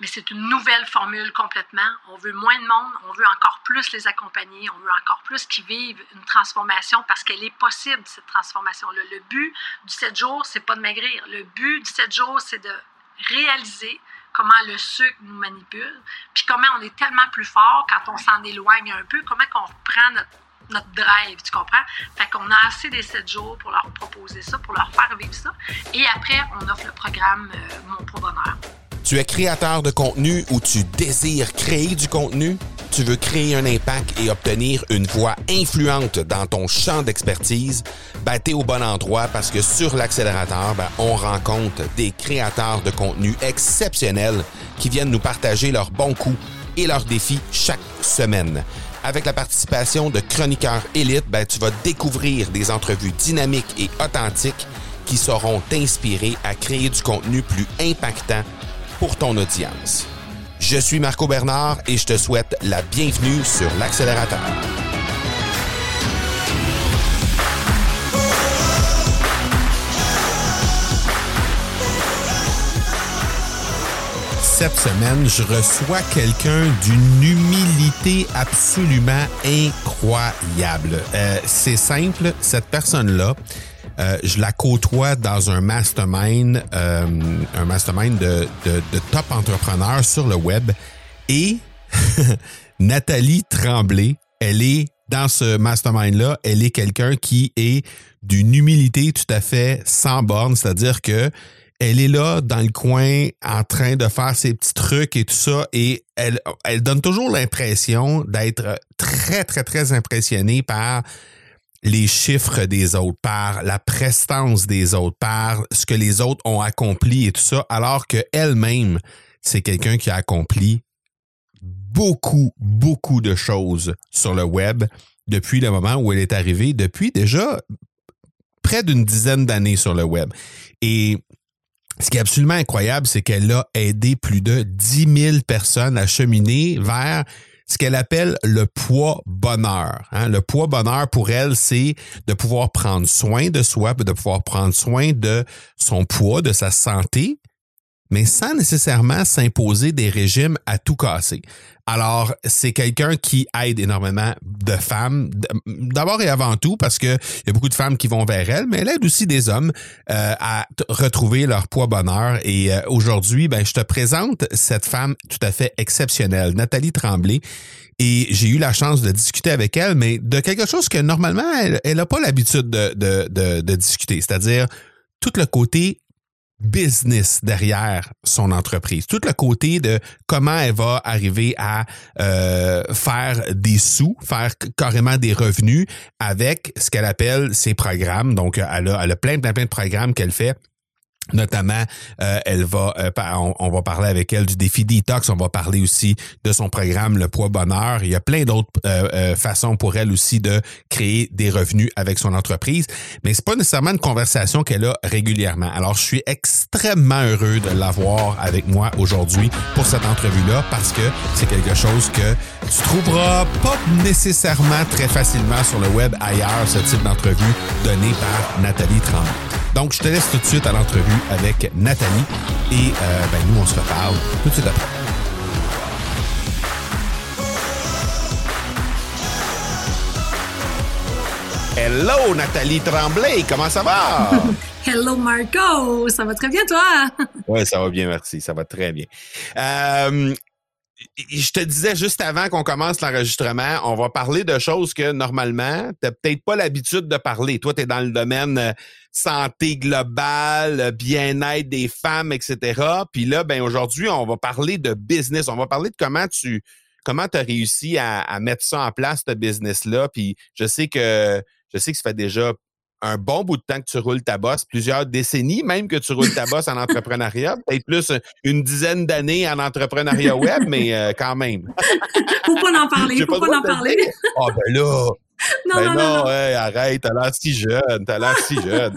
mais c'est une nouvelle formule complètement. On veut moins de monde, on veut encore plus les accompagner, on veut encore plus qu'ils vivent une transformation parce qu'elle est possible, cette transformation-là. Le but du 7 jours, c'est pas de maigrir. Le but du 7 jours, c'est de réaliser comment le sucre nous manipule, puis comment on est tellement plus fort quand on s'en éloigne un peu, comment on reprend notre notre drive, tu comprends? Fait qu'on a assez des 7 jours pour leur proposer ça, pour leur faire vivre ça. Et après, on offre le programme euh, Mon Pro Bonheur. Tu es créateur de contenu ou tu désires créer du contenu? Tu veux créer un impact et obtenir une voix influente dans ton champ d'expertise? Ben, t'es au bon endroit parce que sur l'accélérateur, ben, on rencontre des créateurs de contenu exceptionnels qui viennent nous partager leurs bons coups et leurs défis chaque semaine. Avec la participation de chroniqueurs élites, ben, tu vas découvrir des entrevues dynamiques et authentiques qui sauront t'inspirer à créer du contenu plus impactant pour ton audience. Je suis Marco Bernard et je te souhaite la bienvenue sur l'accélérateur. Cette semaine, je reçois quelqu'un d'une humilité absolument incroyable. Euh, c'est simple, cette personne-là, euh, je la côtoie dans un mastermind, euh, un mastermind de, top entrepreneurs sur le web. Et Nathalie Tremblay, elle est dans ce mastermind-là, elle est quelqu'un qui est d'une humilité tout à fait sans borne, c'est-à-dire que elle est là dans le coin en train de faire ses petits trucs et tout ça. Et elle, elle donne toujours l'impression d'être très, très, très impressionnée par les chiffres des autres, par la prestance des autres, par ce que les autres ont accompli et tout ça, alors qu'elle-même, c'est quelqu'un qui a accompli beaucoup, beaucoup de choses sur le web depuis le moment où elle est arrivée, depuis déjà près d'une dizaine d'années sur le web. Et ce qui est absolument incroyable, c'est qu'elle a aidé plus de 10 000 personnes à cheminer vers ce qu'elle appelle le poids bonheur. Hein. Le poids bonheur pour elle, c'est de pouvoir prendre soin de soi, de pouvoir prendre soin de son poids, de sa santé, mais sans nécessairement s'imposer des régimes à tout casser. Alors, c'est quelqu'un qui aide énormément de femmes, d'abord et avant tout, parce qu'il y a beaucoup de femmes qui vont vers elle, mais elle aide aussi des hommes euh, à retrouver leur poids bonheur. Et euh, aujourd'hui, ben, je te présente cette femme tout à fait exceptionnelle, Nathalie Tremblay. Et j'ai eu la chance de discuter avec elle, mais de quelque chose que normalement, elle n'a pas l'habitude de, de, de, de discuter, c'est-à-dire tout le côté business derrière son entreprise, tout le côté de comment elle va arriver à euh, faire des sous, faire carrément des revenus avec ce qu'elle appelle ses programmes. Donc, elle a, elle a plein, plein, plein de programmes qu'elle fait Notamment, euh, euh, on, va parler avec elle du défi detox. On va parler aussi de son programme Le Poids Bonheur. Il y a plein d'autres euh, façons pour elle aussi de créer des revenus avec son entreprise. Mais c'est pas nécessairement une conversation qu'elle a régulièrement. Alors, je suis extrêmement heureux de l'avoir avec moi aujourd'hui pour cette entrevue-là parce que c'est quelque chose que tu trouveras pas nécessairement très facilement sur le web ailleurs, ce type d'entrevue donnée par Nathalie Tremblay. Donc, je te laisse tout de suite à l'entrevue avec Nathalie et euh, ben, nous, on se reparle tout de suite après. Hello Nathalie Tremblay, comment ça va? Hello Marco, ça va très bien toi? oui, ça va bien, merci, ça va très bien. Euh, je te disais juste avant qu'on commence l'enregistrement, on va parler de choses que normalement, tu peut-être pas l'habitude de parler. Toi, tu es dans le domaine euh, santé globale, bien-être des femmes, etc. Puis là, ben aujourd'hui, on va parler de business. On va parler de comment tu comment as réussi à, à, mettre ça en place, ce business-là. Puis je sais que je sais que ça fait déjà un bon bout de temps que tu roules ta bosse, plusieurs décennies même que tu roules ta bosse en entrepreneuriat, peut-être plus une dizaine d'années en entrepreneuriat web, mais euh, quand même. faut pas en parler, faut pas, pas en parler. Ah oh, ben là, non, ben non, non, non. Hey, arrête, t'as l'air si jeune, t'as l'air si jeune.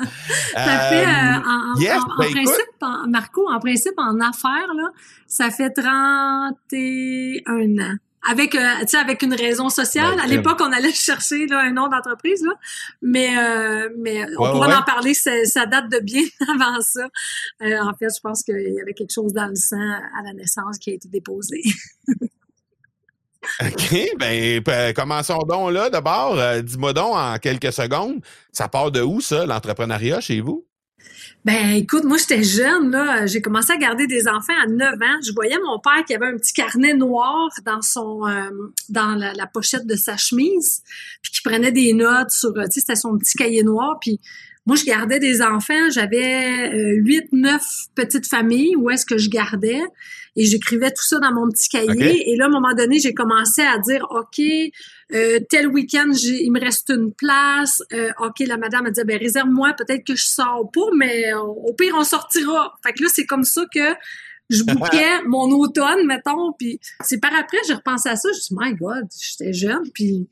ça fait, euh, en, yes, en, ben, principe, Marco, en principe, en affaires, là, ça fait 31 ans. Avec euh, tu sais avec une raison sociale. Ben, à l'époque, on allait chercher là, un nom d'entreprise là, mais euh, mais on pourra en parler. Ça, date de bien avant ça. Euh, en fait, je pense qu'il y avait quelque chose dans le sang à la naissance qui a été déposé. OK, ben commençons donc là d'abord. Dis-moi donc en quelques secondes, ça part de où ça, l'entrepreneuriat chez vous? Ben écoute, moi j'étais jeune là, j'ai commencé à garder des enfants à 9 ans. Je voyais mon père qui avait un petit carnet noir dans son euh, dans la, pochette de sa chemise, puis qui prenait des notes sur tu sais c'était son petit cahier noir. Puis moi je gardais des enfants, j'avais euh, huit, neuf petites familles où est-ce que je gardais. Et j'écrivais tout ça dans mon petit cahier. Et là à un moment donné, j'ai commencé à dire OK, euh, tel week-end, il me reste une place. Euh, OK, la madame a dit, ben réserve-moi, peut-être que je sors pas, mais euh, au pire, on sortira. Fait que là, c'est comme ça que je bouquais mon automne, mettons, puis c'est par après, j'ai repensé à ça, je me suis dit, my God, j'étais jeune, puis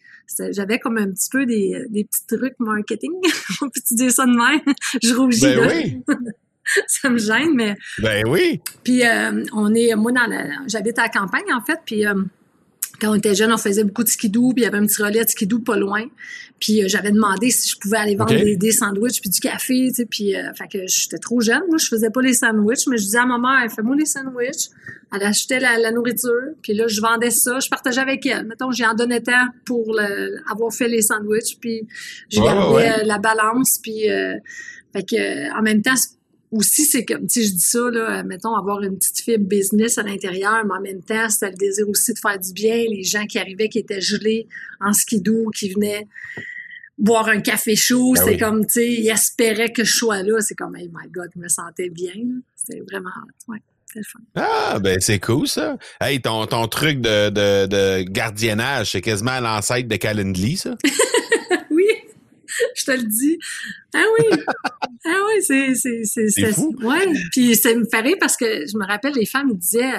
j'avais comme un petit peu des, des petits trucs marketing, on peut dire ça de même? je rougis, ben Oui. ça me gêne, mais... Ben oui! Puis on est, moi, dans j'habite à la campagne, en fait, puis quand on était jeune, on faisait beaucoup de skidoo, puis il y avait un petit relais de skidoo pas loin. Puis euh, j'avais demandé si je pouvais aller vendre des, des, sandwichs puis du café, tu sais, puis euh, fait que j'étais trop jeune, moi je faisais pas les sandwichs, mais je disais à maman, elle fais-moi les sandwichs. Elle achetait la, nourriture, puis là je vendais ça, je partageais avec elle. Mettons, j'y en donnais tant pour avoir fait les sandwichs, puis je gardais euh, la balance, puis fait que en même temps aussi, c'est comme, sais, je dis ça, là, mettons, avoir une petite fibre business à l'intérieur, mais en même temps, c'était le désir aussi de faire du bien. Les gens qui arrivaient, qui étaient gelés en skidoo, qui venaient boire un café chaud, ben c'est comme, tu sais, ils espéraient que je sois là. C'est comme, hey my God, je me sentais bien. C'était vraiment, ouais. Le fun. Ah, ben c'est cool ça. Hey, ton, ton truc de, de, de gardiennage, c'est quasiment l'ancêtre de Calendly, ça? je te le dis. Ah oui. Ah oui, c'est, c'est, c'est. Ouais. Puis ça me ferait parce que je me rappelle, les femmes me disaient,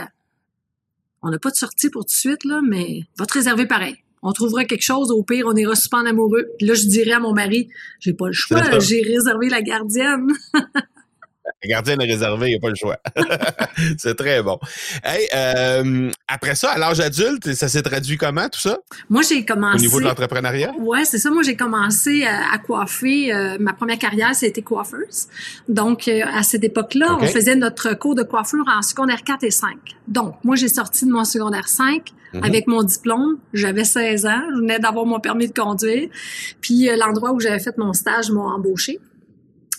on n'a pas de sortie pour tout de suite, là, mais va te réserver pareil. On trouvera quelque chose, au pire, on ira super en amoureux. Puis là, je dirais à mon mari, j'ai pas le choix, j'ai réservé la gardienne. La gardienne est réservée, il n'y a pas le choix. c'est très bon. Hey, euh, après ça, à l'âge adulte, ça s'est traduit comment, tout ça? Moi, j'ai commencé... Au niveau de l'entrepreneuriat? Ouais, c'est ça. Moi, j'ai commencé euh, à, coiffer. Euh, ma première carrière, c'était coiffeuse. Donc, à cette époque-là, on faisait notre cours de coiffure en secondaire 4 et 5. Donc, moi, j'ai sorti de mon secondaire 5 mhm. avec mon diplôme. J'avais 16 ans. Je venais d'avoir mon permis de conduire. Puis, l'endroit où j'avais fait mon stage m'a embauché.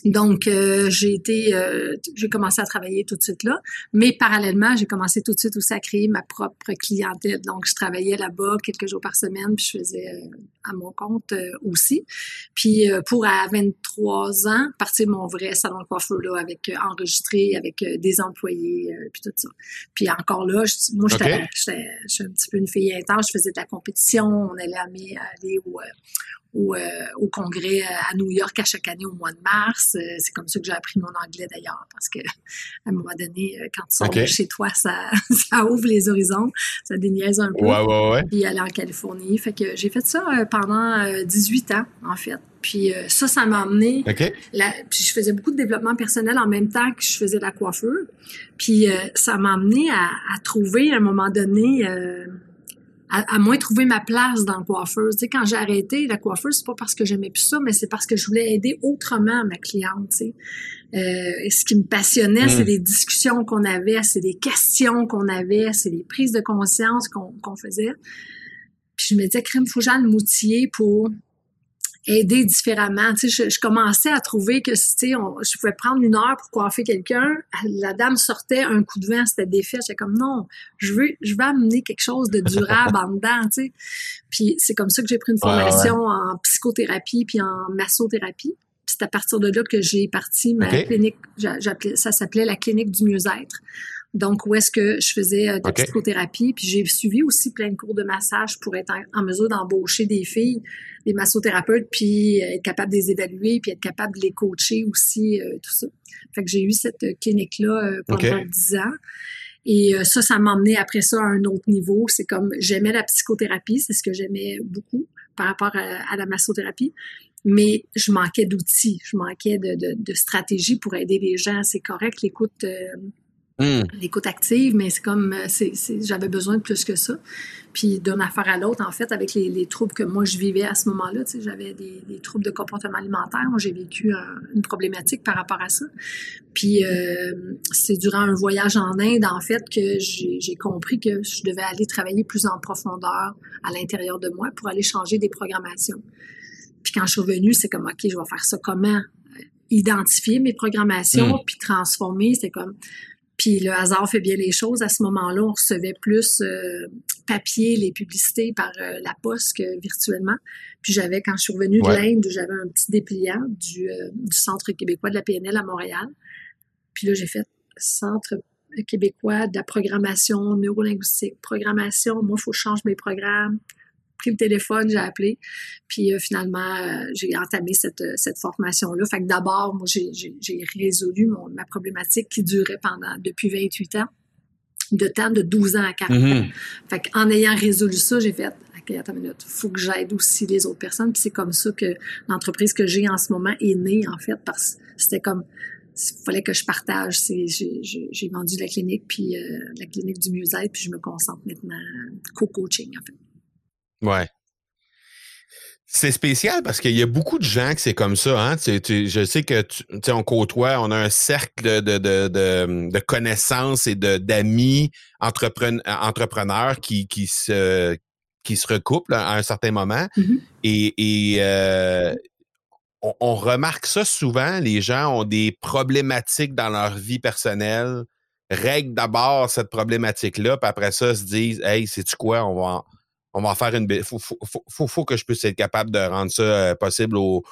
Donc, euh, j'ai été, euh, j'ai commencé à travailler tout de suite là, mais parallèlement, j'ai commencé tout de suite aussi à créer ma propre clientèle. Donc, je travaillais là-bas quelques jours par semaine, puis je faisais euh, à mon compte aussi. Puis, pour à 23 ans, partir mon vrai salon de coiffeur là, avec enregistré, avec des employés, puis tout ça. Puis encore là, je, moi, j'étais, j'étais, un petit peu une fille intense. Je faisais de la compétition. On allait aller au, au, euh, au congrès euh, à New York à chaque année au mois de mars. Euh, c'est comme ça que j'ai appris mon anglais d'ailleurs, parce que à un moment donné, quand tu sors de chez toi, ça, ça ouvre les horizons, ça déniaise un peu. Ouais, ouais, ouais. Puis aller en Californie. Fait que j'ai fait ça pendant 18 ans, en fait. Puis ça, ça m'a amené. Okay. puis je faisais beaucoup de développement personnel en même temps que je faisais la coiffure. Puis ça m'a amené à, à, trouver à un moment donné à, moins trouver ma place dans la coiffeuse. Tu sais, quand j'ai arrêté la coiffeuse, c'est pas parce que j'aimais plus ça, mais c'est parce que je voulais aider autrement ma cliente. Tu sais. Euh, ce qui me passionnait, c'est mm. les discussions qu'on avait, c'est les questions qu'on avait, c'est les prises de conscience qu'on faisait. Puis je me disais, crème, faut que m'outiller pour aider différemment. Tu sais, je, commençais à trouver que si on, je pouvais prendre une heure pour coiffer quelqu'un, la dame sortait un coup de vent, c'était défait. J'étais comme non, je veux, je veux amener quelque chose de durable en dedans. Tu sais. Puis c'est comme ça que j'ai pris une formation en psychothérapie puis en massothérapie. C'est à partir de là que j'ai parti ma clinique. Ça s'appelait la clinique du mieux-être. Donc, où est-ce que je faisais euh, de la psychothérapie, puis j'ai suivi aussi plein de cours de massage pour être en, mesure d'embaucher des filles, des massothérapeutes, puis être capable de les évaluer, puis être capable de les coacher aussi, euh, tout ça. Fait que j'ai eu cette clinique-là euh, pendant dix ans. Et ça, ça m'a emmené après ça à un autre niveau. C'est comme, j'aimais la psychothérapie, c'est ce que j'aimais beaucoup par rapport à, la massothérapie mais je manquais d'outils, je manquais de, de, de stratégies pour aider les gens. C'est correct, l'écoute Hmm. l'écoute active, mais c'est comme, c'est, j'avais besoin de plus que ça. Puis d'une affaire à l'autre, en fait, avec les, troubles que moi je vivais à ce moment-là, tu sais, j'avais des, troubles de comportement alimentaire. Moi, j'ai vécu une problématique par rapport à ça. Puis euh, c'est durant un voyage en Inde, en fait, que j'ai compris que je devais aller travailler plus en profondeur à l'intérieur de moi pour aller changer des programmations. Puis quand je suis revenue, c'est comme, OK, je vais faire ça comment? Identifier mes programmations, hmm. puis transformer, c'est comme puis le hasard fait bien les choses. À ce moment-là, on recevait plus euh, papier, les publicités par euh, la poste que virtuellement. Puis j'avais, quand je suis revenue de l'Inde, j'avais un petit dépliant du, euh, du Centre québécois de la PNL à Montréal. Puis là, j'ai fait Centre québécois de la programmation neurolinguistique. Programmation, moi, il faut que je change mes programmes pris le téléphone, j'ai appelé. Puis euh, finalement, euh, j'ai entamé cette, euh, cette formation-là. Fait que d'abord, moi, j'ai résolu ma problématique qui durait pendant depuis 28 ans, de temps de 12 ans à 40 ans. Mm-hmm. Fait qu'en ayant résolu ça, j'ai fait OK, attends une minute, faut que j'aide aussi les autres personnes. Puis c'est comme ça que l'entreprise que j'ai en ce moment est née, en fait, parce que c'était comme il fallait que je partage. J'ai vendu la clinique, puis la clinique du mieux-être, puis je me concentre maintenant co-coaching, en fait. Ouais. C'est spécial parce qu'il y a beaucoup de gens que c'est comme ça. Hein? je sais que tu, on côtoie, on a un cercle de, de, de, connaissances et d'amis entrepreneurs qui, qui, se, qui se recouplent à un certain moment. Mm-hmm. Et, euh, on, on, remarque ça souvent. Les gens ont des problématiques dans leur vie personnelle, règlent d'abord cette problématique-là, puis après ça se disent Hey, sais-tu quoi, on va on va faire une. Il faut, que je puisse être capable de rendre ça euh, possible aux,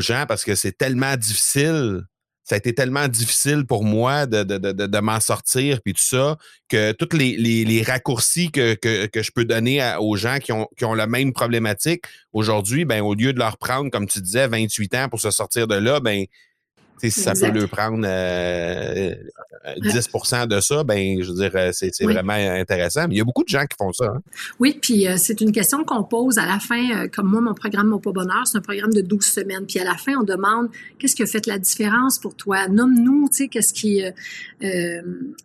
gens parce que c'est tellement difficile. Ça a été tellement difficile pour moi de, de, de, de m'en sortir puis tout ça que tous les, raccourcis que, je peux donner aux gens qui ont, qui ont la même problématique aujourd'hui, ben au lieu de leur prendre, comme tu disais, 28 ans pour se sortir de là, ben si ça peut leur prendre euh, 10% euh, de ça, ben je veux dire, euh, c'est vraiment intéressant. Mais il y a beaucoup de gens qui font ça. Hein. Oui, puis euh, c'est une question qu'on pose à la fin. comme moi, mon programme Mon Pas Bonheur, c'est un programme de 12 semaines. Puis à la fin, on demande qu'est-ce qui a fait la différence pour toi? Nomme-nous, tu sais, qu'est-ce qui... Les,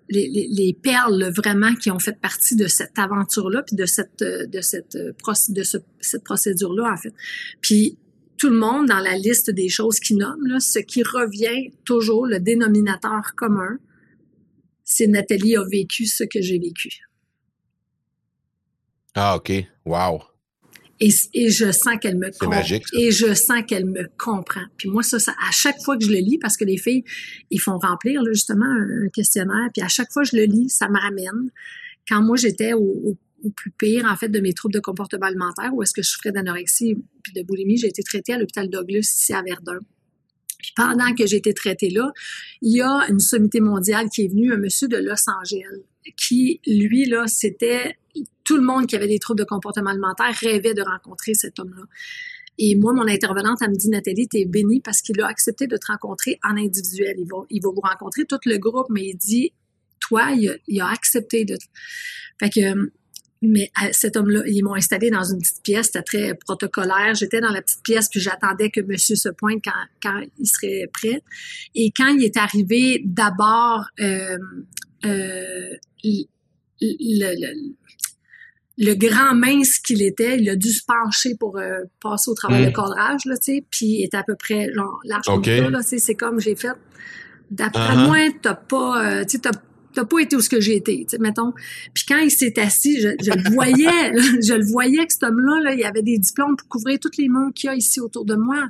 les, les, perles vraiment qui ont fait partie de cette aventure-là, puis de cette de cette de cette procédure-là, en fait. Puis tout le monde dans la liste des choses qu'ils nomment, ce qui revient toujours, le dénominateur commun, c'est Nathalie a vécu ce que j'ai vécu. Ah, OK. Wow. Et, je sens qu'elle me comprend. Et je sens qu'elle me comprend. Puis moi, ça, à chaque fois que je le lis, parce que les filles, ils font remplir justement un, questionnaire, puis à chaque fois que je le lis, ça me ramène. Quand moi, j'étais au ou plus pire, en fait, de mes troubles de comportement alimentaire, où est-ce que je souffrais d'anorexie puis de boulimie. J'ai été traitée à l'hôpital Douglas ici à Verdun. Puis pendant que j'ai été traitée là, il y a une sommité mondiale qui est venue, un monsieur de Los Angeles, qui, lui, là, c'était tout le monde qui avait des troubles de comportement alimentaire rêvait de rencontrer cet homme-là. Et moi, mon intervenante, elle me dit, Nathalie, t'es bénie parce qu'il a accepté de te rencontrer en individuel. Il va, il va vous rencontrer tout le groupe, mais il dit, toi, il a, il a accepté de... Fait que mais euh, cet homme-là, ils m'ont installé dans une petite pièce, c'était très protocolaire. J'étais dans la petite pièce, puis j'attendais que monsieur se pointe quand, quand il serait prêt. Et quand il est arrivé, d'abord, euh, euh, le, le, grand mince qu'il était, il a dû se pencher pour passer au travail de mmh. cadrage, là, tu sais, puis il était à peu près large okay. comme ça, c'est comme j'ai fait. D'après uh-huh. moi, t'as pas, tu sais, t'as pas été où ce que j'ai été, mettons. Puis quand il s'est assis, je, le voyais, je le voyais que cet homme-là, là, il avait des diplômes pour couvrir tous les mondes qu'il y a ici autour de moi.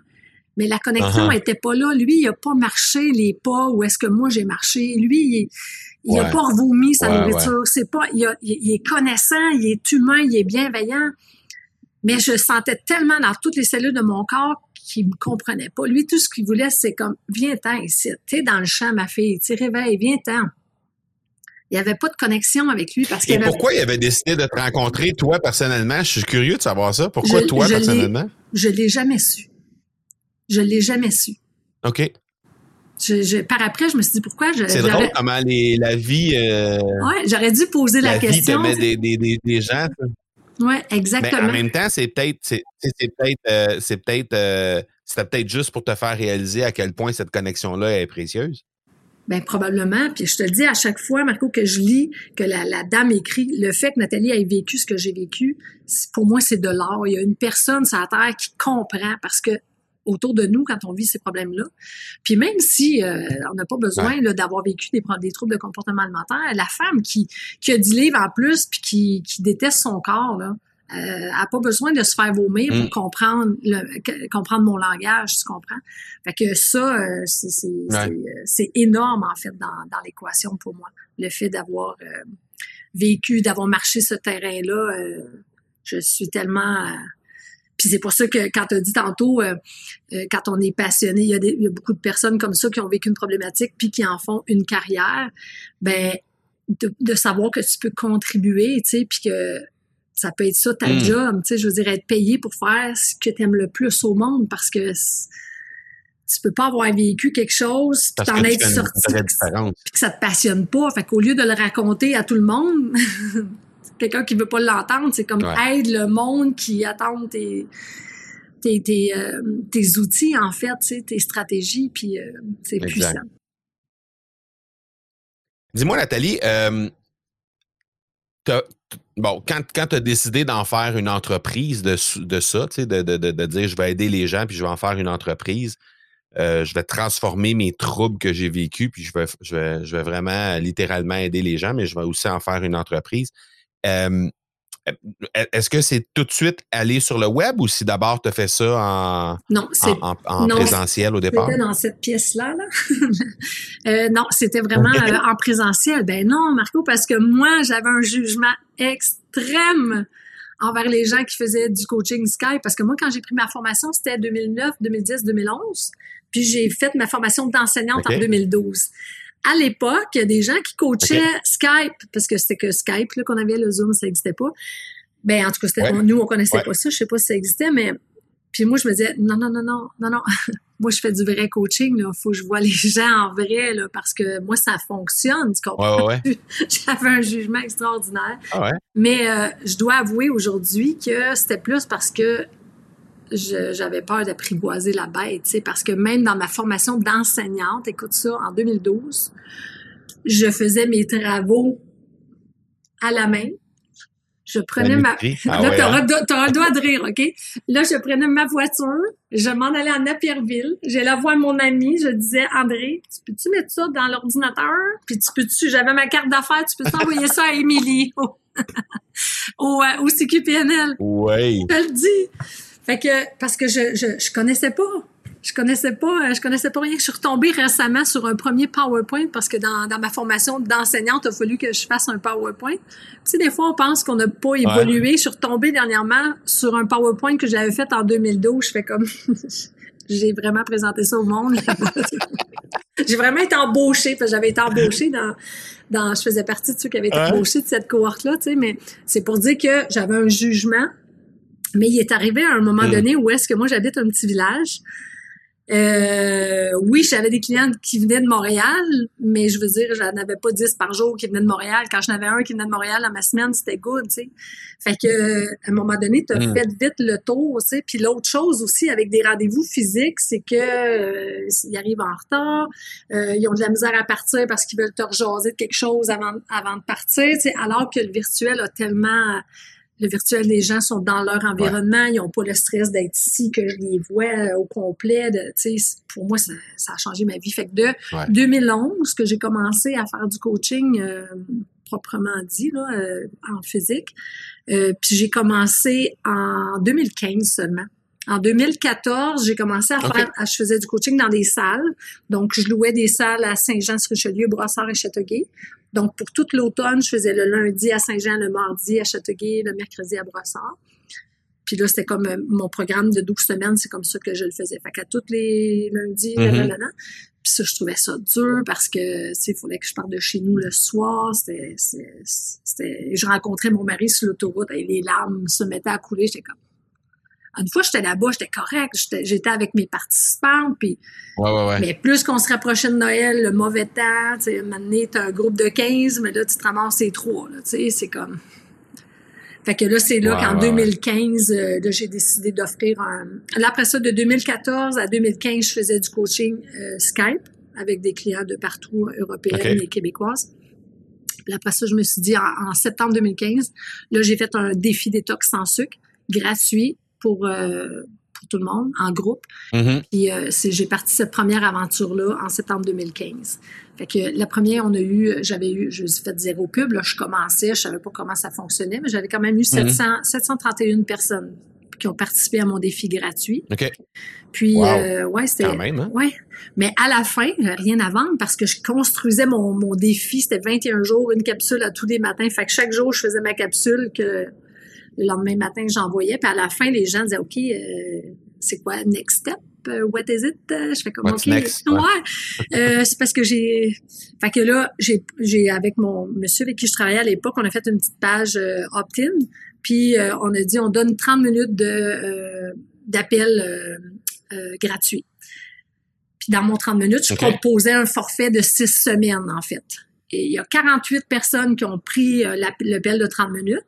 Mais la connexion uh-huh. était pas là. Lui, il a pas marché les pas où est-ce que moi j'ai marché. Lui, il, a pas revomi sa nourriture. C'est pas, il, est connaissant, il est humain, il est bienveillant. Mais je sentais tellement dans toutes les cellules de mon corps qu'il me comprenait pas. Lui, tout ce qu'il voulait, c'est comme, viens-t'en ici. T'es dans le champ, ma fille. Tu réveille, viens-t'en il n'y avait pas de connexion avec lui parce Et pourquoi il avait décidé de te rencontrer, toi, personnellement? Je suis curieux de savoir ça. Pourquoi toi, personnellement? Je l'ai jamais su. Je l'ai jamais su. OK. par après, je me suis dit pourquoi. C'est drôle comment la vie. Euh, oui, j'aurais dû poser la, question. La vie des, des, des, gens. Oui, exactement. Mais en même temps, c'est peut-être. C'est peut-être. Euh, c'est peut-être. Euh, c'était peut-être juste pour te faire réaliser à quel point cette connexion-là est précieuse. Ben probablement. Puis je te le dis à chaque fois, Marco, que je lis que la, la dame écrit le fait que Nathalie ait vécu ce que j'ai vécu, pour moi c'est de l'art. Il y a une personne sur la terre qui comprend parce que autour de nous quand on vit ces problèmes-là. Puis même si euh, on n'a pas besoin d'avoir vécu des, des, troubles de comportement alimentaire, la femme qui, qui a 10 livres en plus puis qui, qui déteste son corps, là, euh, a pas besoin de se faire vomir pour mm. comprendre le, comprendre mon langage, tu comprends? Fait que ça, euh, euh, c'est énorme, en fait, dans, dans l'équation pour moi. Le fait d'avoir euh, vécu, d'avoir marché ce terrain-là, je suis tellement... puis c'est pour ça que quand tu as dit tantôt, quand on est passionné, il y, a il y a beaucoup de personnes comme ça qui ont vécu une problématique puis qui en font une carrière. Ben de, de savoir que tu peux contribuer, tu sais, puis que ça peut être ça ta hmm. job, tu sais, je veux dire être payé pour faire ce que tu aimes le plus au monde parce que tu peux pas avoir vécu quelque chose puis t'en être sorti puis que ça te passionne pas, fait qu'au lieu de le raconter à tout le monde, quelqu'un qui veut pas l'entendre, c'est comme aide le monde qui attend tes tes, tes, euh, tes outils en fait, tu sais, tes stratégies puis euh, c'est puissant. Dis-moi Nathalie, euh, bon, quand, quand tu as décidé d'en faire une entreprise de, de ça, de, de, de, dire je vais aider les gens puis je vais en faire une entreprise, euh, je vais transformer mes troubles que j'ai vécus puis je vais, je, vais, je vais vraiment littéralement aider les gens, mais je vais aussi en faire une entreprise. Euh, est-ce que c'est tout de suite aller sur le web ou si d'abord tu as fait ça en, non, en, présentiel au départ? C'était dans cette pièce-là. Là. Euh, non, c'était vraiment euh, en présentiel. Ben non, Marco, parce que moi, j'avais un jugement extrême envers les gens qui faisaient du coaching Skype. Parce que moi, quand j'ai pris ma formation, c'était 2009, 2010, 2011. Puis j'ai fait ma formation d'enseignante en 2012 à l'époque, il y a des gens qui coachaient Skype, parce que c'était que Skype qu'on avait, le Zoom, ça n'existait pas. Ben, en tout cas, nous, on connaissait pas ça. Je sais pas si ça existait, mais puis moi, je me disais, non, non, non, non, non, non. moi, je fais du vrai coaching, là. Faut que je vois les gens en vrai, là, parce que moi, ça fonctionne, tu comprends? J'avais un jugement extraordinaire. Ah mais euh, je dois avouer aujourd'hui que c'était plus parce que j'avais peur d'apprivoiser la bête, tu parce que même dans ma formation d'enseignante, écoute ça, en 2012, je faisais mes travaux à la main. Je prenais ma... Ah là, t'auras, hein? le droit de rire, OK? Là, je prenais ma voiture, je m'en allais à Napierville, j'allais voir mon ami, je disais, André, tu peux-tu mettre ça dans l'ordinateur? Puis tu peux-tu, j'avais ma carte d'affaires, tu peux envoyer ça à Émilie au, au, au CQPNL? Oui. Je le dis. Fait que, parce que je, je, je connaissais pas. Je connaissais pas, euh, je connaissais pas rien. Je suis retombée récemment sur un premier PowerPoint parce que dans, dans ma formation d'enseignante, il a fallu que je fasse un PowerPoint. Tu sais, des fois, on pense qu'on n'a pas évolué. Je suis retombée dernièrement sur un PowerPoint que j'avais fait en 2012. Je fais comme, j'ai vraiment présenté ça au monde. j'ai vraiment été embauchée parce que j'avais été embauchée dans, dans, je faisais partie de ceux qui avaient été embauchés de cette cohorte-là, tu sais, mais c'est pour dire que j'avais un jugement mais il est arrivé à un moment mm. donné où est-ce que moi j'habite un petit village. Euh, oui, j'avais des clients qui venaient de Montréal, mais je veux dire, j'en avais pas 10 par jour qui venaient de Montréal. Quand j'en avais un qui venait de Montréal dans ma semaine, c'était good, tu sais. Fait que, à un moment donné, tu as mm. fait vite le tour, tu sais. Puis l'autre chose aussi avec des rendez-vous physiques, c'est que euh, ils arrivent en retard, euh, ils ont de la misère à partir parce qu'ils veulent te rejaser de quelque chose avant, avant de partir, tu sais. Alors que le virtuel a tellement le virtuel, les gens sont dans leur environnement, ils n'ont pas le stress d'être ici, que je les vois euh, au complet. De, pour moi, ça, a changé ma vie. Fait que de 2011 que j'ai commencé à faire du coaching euh, proprement dit là, euh, en physique, puis j'ai commencé en 2015 seulement. En 2014, j'ai commencé à faire, je faisais du coaching dans des salles. Donc, je louais des salles à Saint-Jean-sur-Richelieu, Brossard et Châteauguay. Donc, pour toute l'automne, je faisais le lundi à Saint-Jean, le mardi à Châteauguay, le mercredi à Brossard. Puis là, c'était comme euh, mon programme de 12 semaines, c'est comme ça que je le faisais. Fait qu'à tous les lundis, mm Puis ça, je trouvais ça dur parce que, tu sais, il fallait que je parte de chez nous le soir. C'était, je rencontrais mon mari sur l'autoroute et les larmes se mettaient à couler. J'étais comme, une fois, j'étais là-bas, j'étais correct, j'étais avec mes participants, puis ouais, ouais, ouais. mais plus qu'on se rapprochait de Noël, le mauvais temps, tu sais, maintenant, t'as un groupe de 15, mais là, tu te ramasses ces trois, tu sais, c'est comme... Fait que là, c'est là qu'en 2015, euh, j'ai décidé d'offrir un... Là, après ça, de 2014 à 2015, je faisais du coaching euh, Skype. avec des clients de partout, européennes et québécoises. Puis après ça, je me suis dit, en, septembre 2015, là, j'ai fait un défi détox sans sucre gratuit pour, euh, pour tout le monde, en groupe. Mm-hmm. Puis euh, j'ai parti cette première aventure-là en septembre 2015. Fait que la première, on a eu, j'avais eu, je fait zéro pub, là, je commençais, je savais pas comment ça fonctionnait, mais j'avais quand même eu 700, 731 personnes qui ont participé à mon défi gratuit. OK. Puis, euh, ouais, c'était. Quand même, hein? Ouais. Mais à la fin, rien à vendre parce que je construisais mon, mon défi. C'était 21 jours, une capsule à tous les matins. Fait que chaque jour, je faisais ma capsule que le lendemain matin, j'envoyais. Puis à la fin, les gens disaient, OK, euh, c'est quoi, next step? Euh, what is it? Je fais comme, What's Next? Ouais. c'est parce que j'ai, fait que là, j'ai, j'ai, avec mon monsieur avec qui je travaillais à l'époque, on a fait une petite page opt-in. Puis euh, on a dit on donne 30 minutes de euh, d'appel euh, gratuit. Puis dans mon 30 minutes, je proposais un forfait de six semaines en fait. Et il y a 48 personnes qui ont pris l'appel de 30 minutes,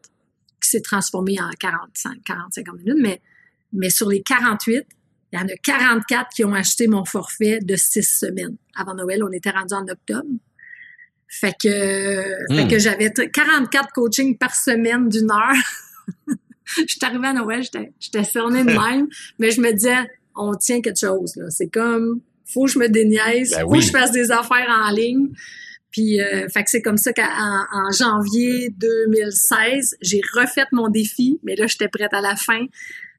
qui s'est transformé en 45, 40, 50 minutes, mais, mais sur les 48, il y en a 44 qui ont acheté mon forfait de six semaines. Avant Noël, on était rendu en octobre. Fait que, fait hmm. que j'avais 44 coachings par semaine d'une heure. je suis arrivée à Noël, j'étais cernée de même, mais je me disais, on tient quelque chose, là. C'est comme, faut que je me déniaise, ben faut que je fasse des affaires en ligne. Puis, euh, fait que c'est comme ça qu'en en janvier 2016, j'ai refait mon défi, mais là, j'étais prête à la fin.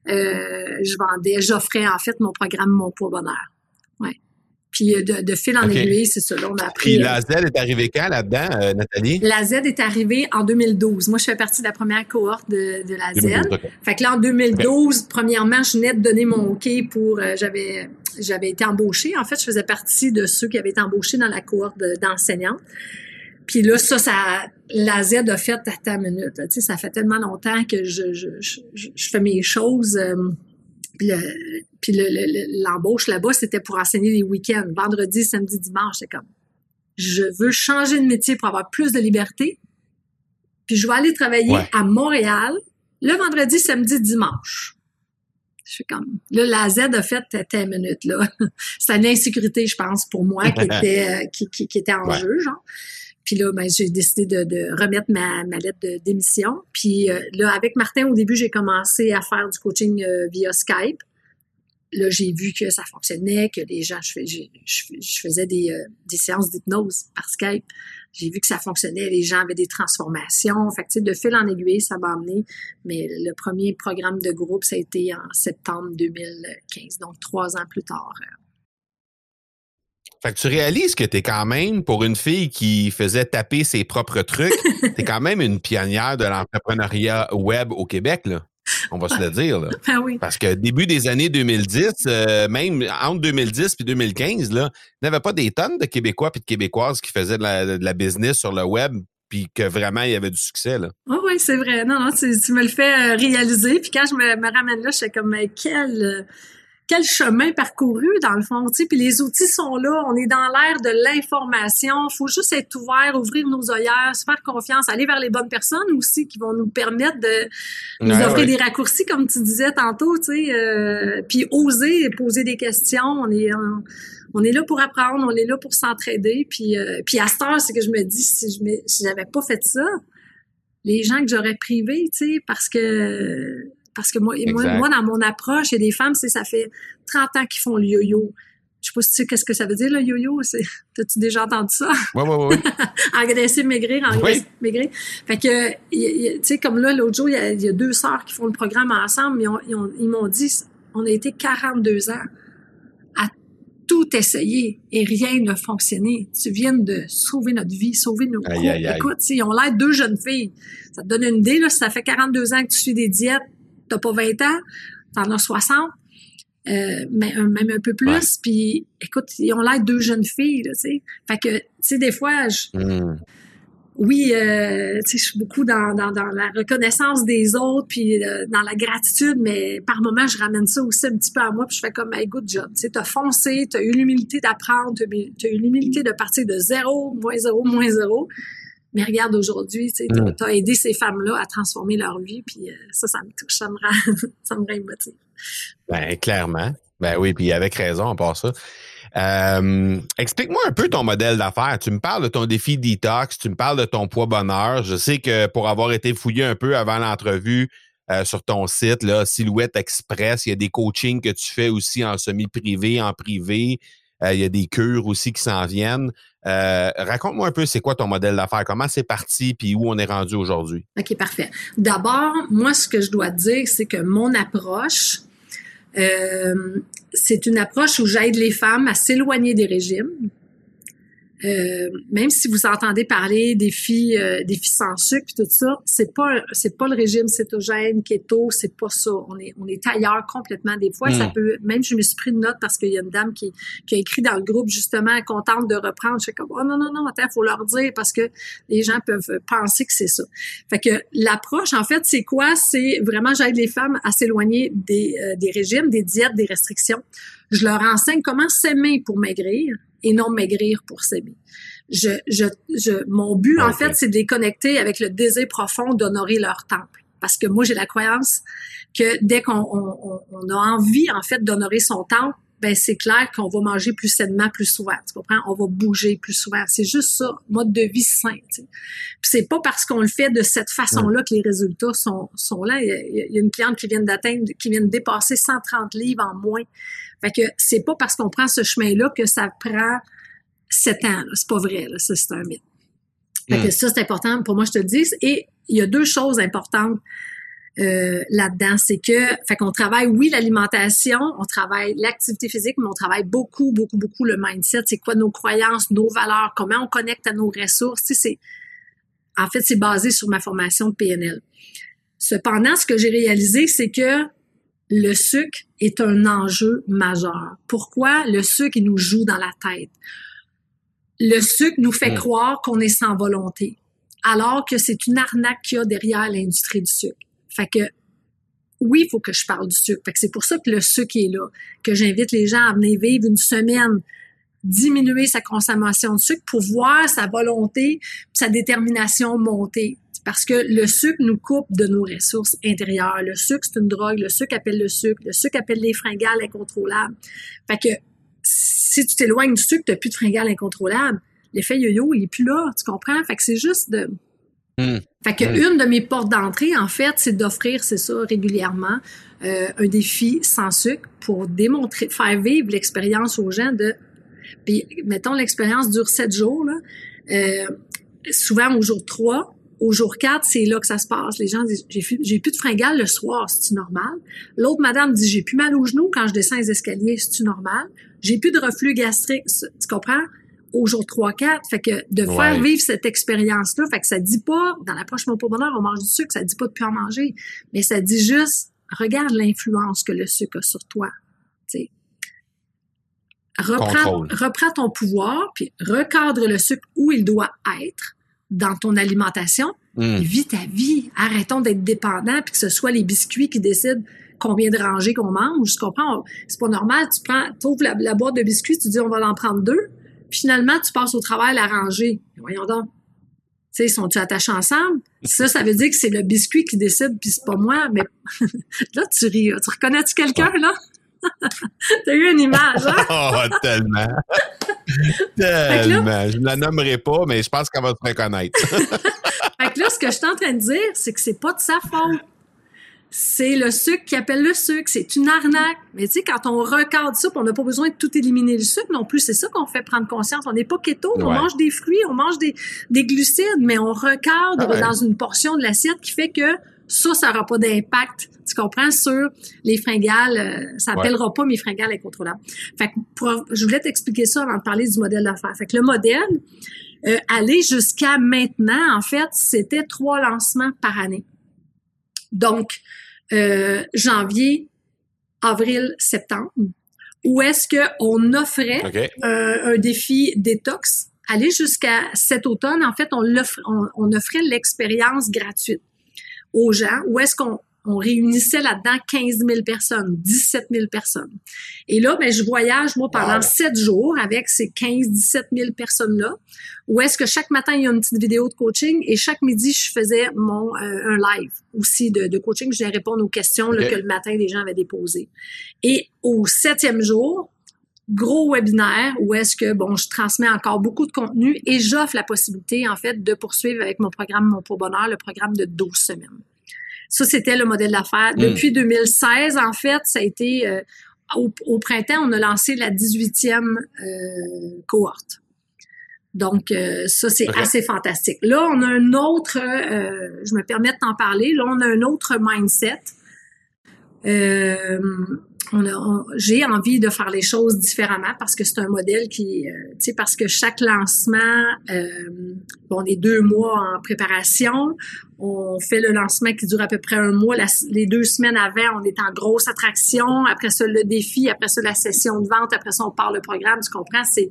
Euh, je vendais, j'offrais en fait mon programme Mon Poids Bonheur. Puis euh, de, de fil en aiguille, c'est ça. Là, on a appris. Puis la Z est arrivée quand là-dedans, euh, Nathalie? La Z est arrivée en 2012. Moi, je fais partie de la première cohorte de, de la Z. Fait que là, en 2012, premièrement, je venais de donner mon OK pour. Euh, j'avais j'avais été embauchée. En fait, je faisais partie de ceux qui avaient été embauchés dans la cohorte d'enseignants. Puis là, ça, ça, la Z a fait à ta minute. tu sais, ça fait tellement longtemps que je, je, je, je fais mes choses. Puis, l'embauche là-bas, c'était pour enseigner les week-ends, vendredi, samedi, dimanche. C'est comme, je veux changer de métier pour avoir plus de liberté. Puis je vais aller travailler à Montréal le vendredi, samedi, dimanche. Je suis comme, là, la Z a fait ta minute, là. C'était une insécurité, je pense, pour moi, qui était, euh, qui, qui, était en jeu, genre. Puis là, ben, j'ai décidé de, de, remettre ma, ma lettre de démission. Puis euh, là, avec Martin, au début, j'ai commencé à faire du coaching euh, via Skype. Là, j'ai vu que ça fonctionnait, que les gens, je, je, faisais des, euh, des séances d'hypnose par Skype. J'ai vu que ça fonctionnait, les gens avaient des transformations. Fait que, de fil en aiguille, ça m'a amené. Mais le premier programme de groupe, ça a été en septembre 2015, donc trois ans plus tard. Fait que tu réalises que tu es quand même, pour une fille qui faisait taper ses propres trucs, tu es quand même une pionnière de l'entrepreneuriat web au Québec, là. On va se le dire. Là. Ben oui. Parce que début des années 2010, euh, même entre 2010 et 2015, là, il n'y avait pas des tonnes de Québécois et de Québécoises qui faisaient de la, business sur le web puis que vraiment il y avait du succès. Là. Oh oui, c'est vrai. Non, non, tu, me le fais euh, réaliser. Puis quand je me, me ramène là, je suis comme, mais quel euh, quel chemin parcouru dans le fond, tu sais, puis les outils sont là, on est dans l'ère de l'information, faut juste être ouvert, ouvrir nos œillères, se faire confiance, aller vers les bonnes personnes aussi qui vont nous permettre de nous offrir des raccourcis comme tu disais tantôt, tu sais, euh, puis oser poser des questions, on est on est là pour apprendre, on est là pour s'entraider, puis euh, puis à cette heure, c'est que je me dis si je si j'avais pas fait ça, les gens que j'aurais privés, tu sais, parce que parce que moi, moi, dans mon approche, il y a des femmes, c'est ça fait 30 ans qu'ils font le yo-yo. Je sais pas si tu sais qu'est-ce que ça veut dire, le yo-yo. T'as-tu déjà entendu ça? Oui, oui, oui. engraisser, maigrir, engraisser, maigrir. Fait que, tu sais, comme là, l'autre jour, il y, a, deux sœurs qui font le programme ensemble, mais ils m'ont dit, on a été 42 ans à tout essayer et rien n'a fonctionné. Tu viens de sauver notre vie, sauver nos couples. Écoute, ils ont l'air deux jeunes filles. Ça te donne une idée, là, si ça fait 42 ans que tu suis des diètes, t'as pas 20 ans, t'en as 60, euh, mais même un peu plus. Puis, écoute, ils ont l'air deux jeunes filles, tu sais. Fait que, tu sais, des fois, je, hmm. oui, euh, tu sais, je suis beaucoup dans, dans, dans, la reconnaissance des autres, puis euh, dans la gratitude, mais par moments, je ramène ça aussi un petit peu à moi, puis je fais comme, hey, good job. Tu sais, t'as foncé, t'as eu l'humilité d'apprendre, t'as eu l'humilité de partir de zéro, moins zéro, moins zéro. Mais regarde aujourd'hui, tu mm. as aidé ces femmes-là à transformer leur vie, puis euh, ça, ça me touche, ça me rend, ça me rend Ben, clairement. Ben oui, puis avec raison, on part ça. Euh, explique-moi un peu ton modèle d'affaires. Tu me parles de ton défi detox, tu me parles de ton poids bonheur. Je sais que pour avoir été fouillé un peu avant l'entrevue euh, sur ton site, là, Silhouette Express, il y a des coachings que tu fais aussi en semi-privé, en privé. Euh, il y a des cures aussi qui s'en viennent. Raconte-moi un peu, c'est quoi ton modèle d'affaires? Comment c'est parti, puis où on est rendu aujourd'hui? OK, parfait. D'abord, moi, ce que je dois dire, c'est que mon approche, euh, c'est une approche où j'aide les femmes à s'éloigner des régimes, euh, même si vous entendez parler des filles, euh, des filles sans sucre et tout ça, c'est pas c'est pas le régime cétogène, keto, c'est pas ça. On est on est ailleurs complètement. Des fois, ça hmm. peut même je me suis pris une note parce qu'il y a une dame qui, qui a écrit dans le groupe justement contente de reprendre. Je fais comme oh non non non attends, faut leur dire parce que les gens peuvent penser que c'est ça. Fait que l'approche en fait c'est quoi? C'est vraiment j'aide les femmes à s'éloigner des euh, des régimes, des diètes, des restrictions. Je leur enseigne comment s'aimer pour maigrir et non maigrir pour s'aimer. Je, je, je, mon but, en fait, c'est de les connecter avec le désir profond d'honorer leur temple. Parce que moi, j'ai la croyance que dès qu'on on, on a envie, en fait, d'honorer son temple, ben c'est clair qu'on va manger plus sainement plus souvent. Tu comprends? On va bouger plus souvent. C'est juste ça, mode de vie sain. Tu sais. Puis c'est pas parce qu'on le fait de cette façon-là que les résultats sont, sont là. Il y, a, une cliente qui vient d'atteindre, qui vient de dépasser 130 livres en moins. Fait que c'est pas parce qu'on prend ce chemin-là que ça prend sept ans. C'est pas vrai. Là. Ça, c'est un mythe. Fait que hmm. ça, c'est important pour moi, je te le dis. Et il y a deux choses importantes euh, là-dedans. C'est que, fait qu'on travaille, oui, l'alimentation, on travaille l'activité physique, mais on travaille beaucoup, beaucoup, beaucoup le mindset. C'est quoi nos croyances, nos valeurs, comment on connecte à nos ressources. Tu sais, c'est, en fait, c'est basé sur ma formation de PNL. Cependant, ce que j'ai réalisé, c'est que le sucre est un enjeu majeur. Pourquoi le sucre, il nous joue dans la tête? Le sucre nous fait croire qu'on est sans volonté, alors que c'est une arnaque qu'il y a derrière l'industrie du sucre. Fait que oui, il faut que je parle du sucre. Fait que c'est pour ça que le sucre est là, que j'invite les gens à venir vivre une semaine, diminuer sa consommation de sucre pour voir sa volonté, sa détermination monter. Parce que le sucre nous coupe de nos ressources intérieures. Le sucre, c'est une drogue. Le sucre appelle le sucre. Le sucre appelle les fringales incontrôlables. Fait que si tu t'éloignes du sucre, tu n'as plus de fringales incontrôlables. L'effet yo-yo, il est plus là. Tu comprends? Fait que c'est juste de Hmm. Fait que hmm. une de mes portes d'entrée, en fait, c'est d'offrir, c'est ça, régulièrement, euh, un défi sans sucre pour démontrer, faire vivre l'expérience aux gens de. Puis, mettons, l'expérience dure sept jours, là. Euh, souvent au jour 3, au jour 4, c'est là que ça se passe. Les gens disent j'ai, plus de fringales le soir, c'est-tu normal? L'autre madame dit j'ai plus mal aux genoux quand je descends les escaliers, c'est-tu normal? J'ai plus de reflux gastrique, tu comprends? au jour 3-4. Fait que de faire vivre cette expérience-là, fait que ça dit pas, dans l'approche Mon Pauvre Bonheur, on mange du sucre, ça dit pas de plus en manger, mais ça dit juste, regarde l'influence que le sucre a sur toi. sais. Reprends, reprends ton pouvoir, puis recadre le sucre où il doit être dans ton alimentation. Mm. Vis ta vie. Arrêtons d'être dépendants, puis que ce soit les biscuits qui décident combien de rangées qu'on mange. Je comprends? C'est pas normal. Tu prends, tu ouvres la, la, boîte de biscuits, tu dis on va en prendre deux finalement, tu passes au travail à ranger. Voyons donc. Tu sais, sont-tu attachés ensemble? Ça, ça veut dire que c'est le biscuit qui décide, puis c'est pas moi, mais là, tu ris. Tu reconnais-tu quelqu'un, là? T'as eu une image, hein? oh, tellement! tellement! je ne la nommerai pas, mais je pense qu'elle va te reconnaître. fait que là, ce que je suis en train de dire, c'est que c'est pas de sa faute c'est le sucre qui appelle le sucre. C'est une arnaque. Mais tu sais, quand on recadre ça, on n'a pas besoin de tout éliminer le sucre non plus. C'est ça qu'on fait prendre conscience. On n'est pas keto, on mange des fruits, on mange des, glucides, mais on recadre ah dans une portion de l'assiette qui fait que ça, ça n'aura pas d'impact, tu comprends, sur les fringales. Euh, ça n'appellera pas mes fringales incontrôlables. Fait que je voulais t'expliquer ça avant de parler du modèle d'affaires. Fait que le modèle, euh, aller jusqu'à maintenant, en fait, c'était trois lancements par année. Donc, euh, janvier, avril, septembre, où est-ce qu'on offrait un défi détox. Aller jusqu'à cet automne, en fait, on, offre, on, offrait l'expérience gratuite aux gens, où est-ce qu'on on réunissait là-dedans 15 000 personnes, 17 000 personnes. Et là, ben, je voyage, moi, pendant sept jours avec ces 15, 17 000 personnes-là, où est-ce que chaque matin, il y a une petite vidéo de coaching et chaque midi, je faisais mon euh, un live aussi de, de coaching. Je viens répondre aux questions que le matin, les gens avaient déposées. Et au septième jour, gros webinaire où est-ce que, bon, je transmets encore beaucoup de contenu et j'offre la possibilité, en fait, de poursuivre avec mon programme Mon Pour Bonheur, le programme de 12 semaines. Ça, c'était le modèle d'affaires. Hmm. Depuis 2016, en fait, ça a été, euh, au, printemps, on a lancé la 18e euh, cohorte. Donc, euh, ça, c'est assez fantastique. Là, on a un autre, je me permets de t'en parler, là, on a un autre mindset. J'ai envie de faire les choses différemment parce que c'est un modèle qui, euh, tu sais, parce que chaque lancement, euh, bon, on est deux mois en préparation, on fait le lancement qui dure à peu près un mois. les deux semaines avant, on est en grosse attraction. Après ça, le défi. Après ça, la session de vente. Après ça, on part le programme. Tu comprends? C'est,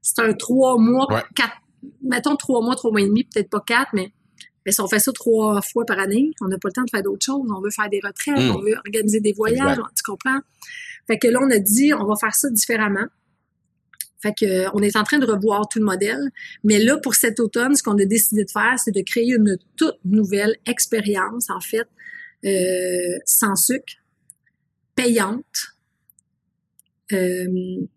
c'est un trois mois, quatre, mettons trois mois, trois mois et demi, peut-être pas quatre, mais mais si on fait ça trois fois par année, on n'a pas le temps de faire d'autres choses. On veut faire des retraites, hmm. on veut organiser des voyages, tu comprends? Fait que là, on a dit, on va faire ça différemment. Fait que, on est en train de revoir tout le modèle. Mais là, pour cet automne, ce qu'on a décidé de faire, c'est de créer une toute nouvelle expérience, en fait, euh, sans sucre, payante, euh,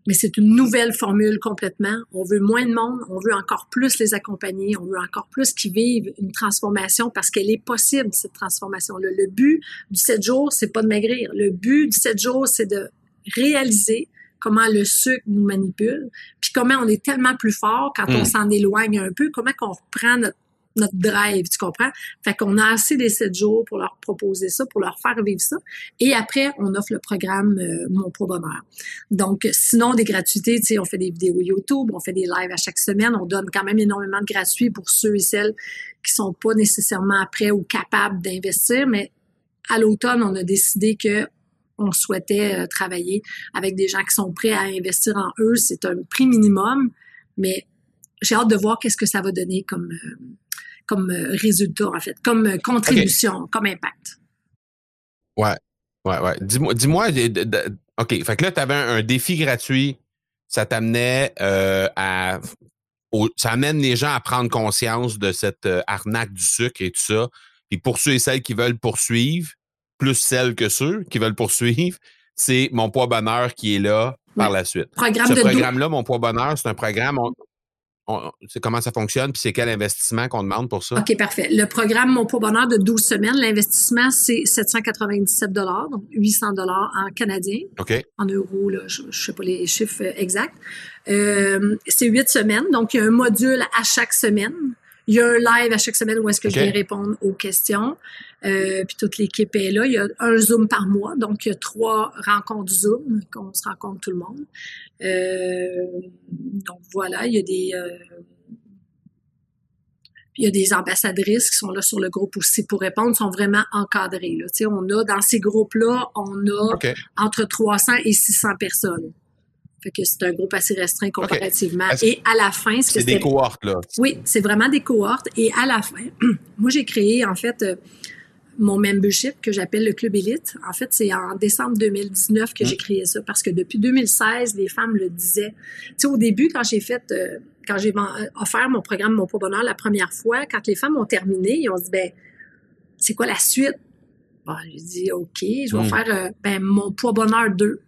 mais c'est une nouvelle formule complètement. On veut moins de monde, on veut encore plus les accompagner, on veut encore plus qu'ils vivent une transformation parce qu'elle est possible, cette transformation Le but du 7 jours, c'est pas de maigrir. Le but du 7 jours, c'est de réaliser comment le sucre nous manipule, puis comment on est tellement plus fort quand on hmm. s'en éloigne un peu, comment qu'on reprend notre notre drive, tu comprends? Fait qu'on a assez des sept jours pour leur proposer ça, pour leur faire vivre ça. Et après, on offre le programme euh, Mon Pro Bonheur. Donc, sinon, des gratuités, tu sais, on fait des vidéos YouTube, on fait des lives à chaque semaine, on donne quand même énormément de gratuits pour ceux et celles qui sont pas nécessairement prêts ou capables d'investir, mais à l'automne, on a décidé que on souhaitait euh, travailler avec des gens qui sont prêts à investir en eux. C'est un prix minimum, mais j'ai hâte de voir qu'est-ce que ça va donner comme, euh, comme euh, résultat, en fait, comme euh, contribution, comme impact. Ouais, ouais, ouais. Dis-moi, dis-moi, OK, fait que là, tu avais un, défi gratuit, ça t'amenait euh, à... ça amène les gens à prendre conscience de cette arnaque du sucre et tout ça. Puis pour ceux et celles qui veulent poursuivre, plus celles que ceux qui veulent poursuivre, c'est Mon Poids Bonheur qui est là par la suite. Ce programme-là, Mon Poids Bonheur, c'est un programme c'est comment ça fonctionne, puis c'est quel investissement qu'on demande pour ça? OK, parfait. Le programme Mon Pour Bonheur de 12 semaines, l'investissement, c'est 797 donc 800 en canadien. OK. En euros, là, je ne sais pas les chiffres exacts. Euh, c'est 8 semaines, donc il y a un module à chaque semaine. Il y a un live à chaque semaine où est-ce que je viens répondre aux questions. Euh, puis toute l'équipe est là. Il y a un Zoom par mois, donc il y a trois rencontres Zoom qu'on se rencontre tout le monde. Euh, donc voilà, il y a des euh, il y a des ambassadrices qui sont là sur le groupe aussi pour répondre, sont vraiment encadrées. Là. Tu sais, on a dans ces groupes-là, on a entre 300 et 600 personnes. Fait que c'est un groupe assez restreint comparativement. Et à la fin, c'est des cohortes là? Oui, c'est vraiment des cohortes. Et à la fin, moi j'ai créé en fait euh, mon membership que j'appelle le Club Élite. En fait, c'est en décembre 2019 que j'ai mm. créé ça parce que depuis 2016, les femmes le disaient. Tu sais, au début, quand j'ai fait, euh, quand j'ai offert mon programme Mon Poids Bonheur la première fois, quand les femmes ont terminé, ils ont dit, ben, c'est quoi la suite? Bon, j'ai dit, OK, je vais mm. faire, euh, ben, Mon Poids Bonheur 2.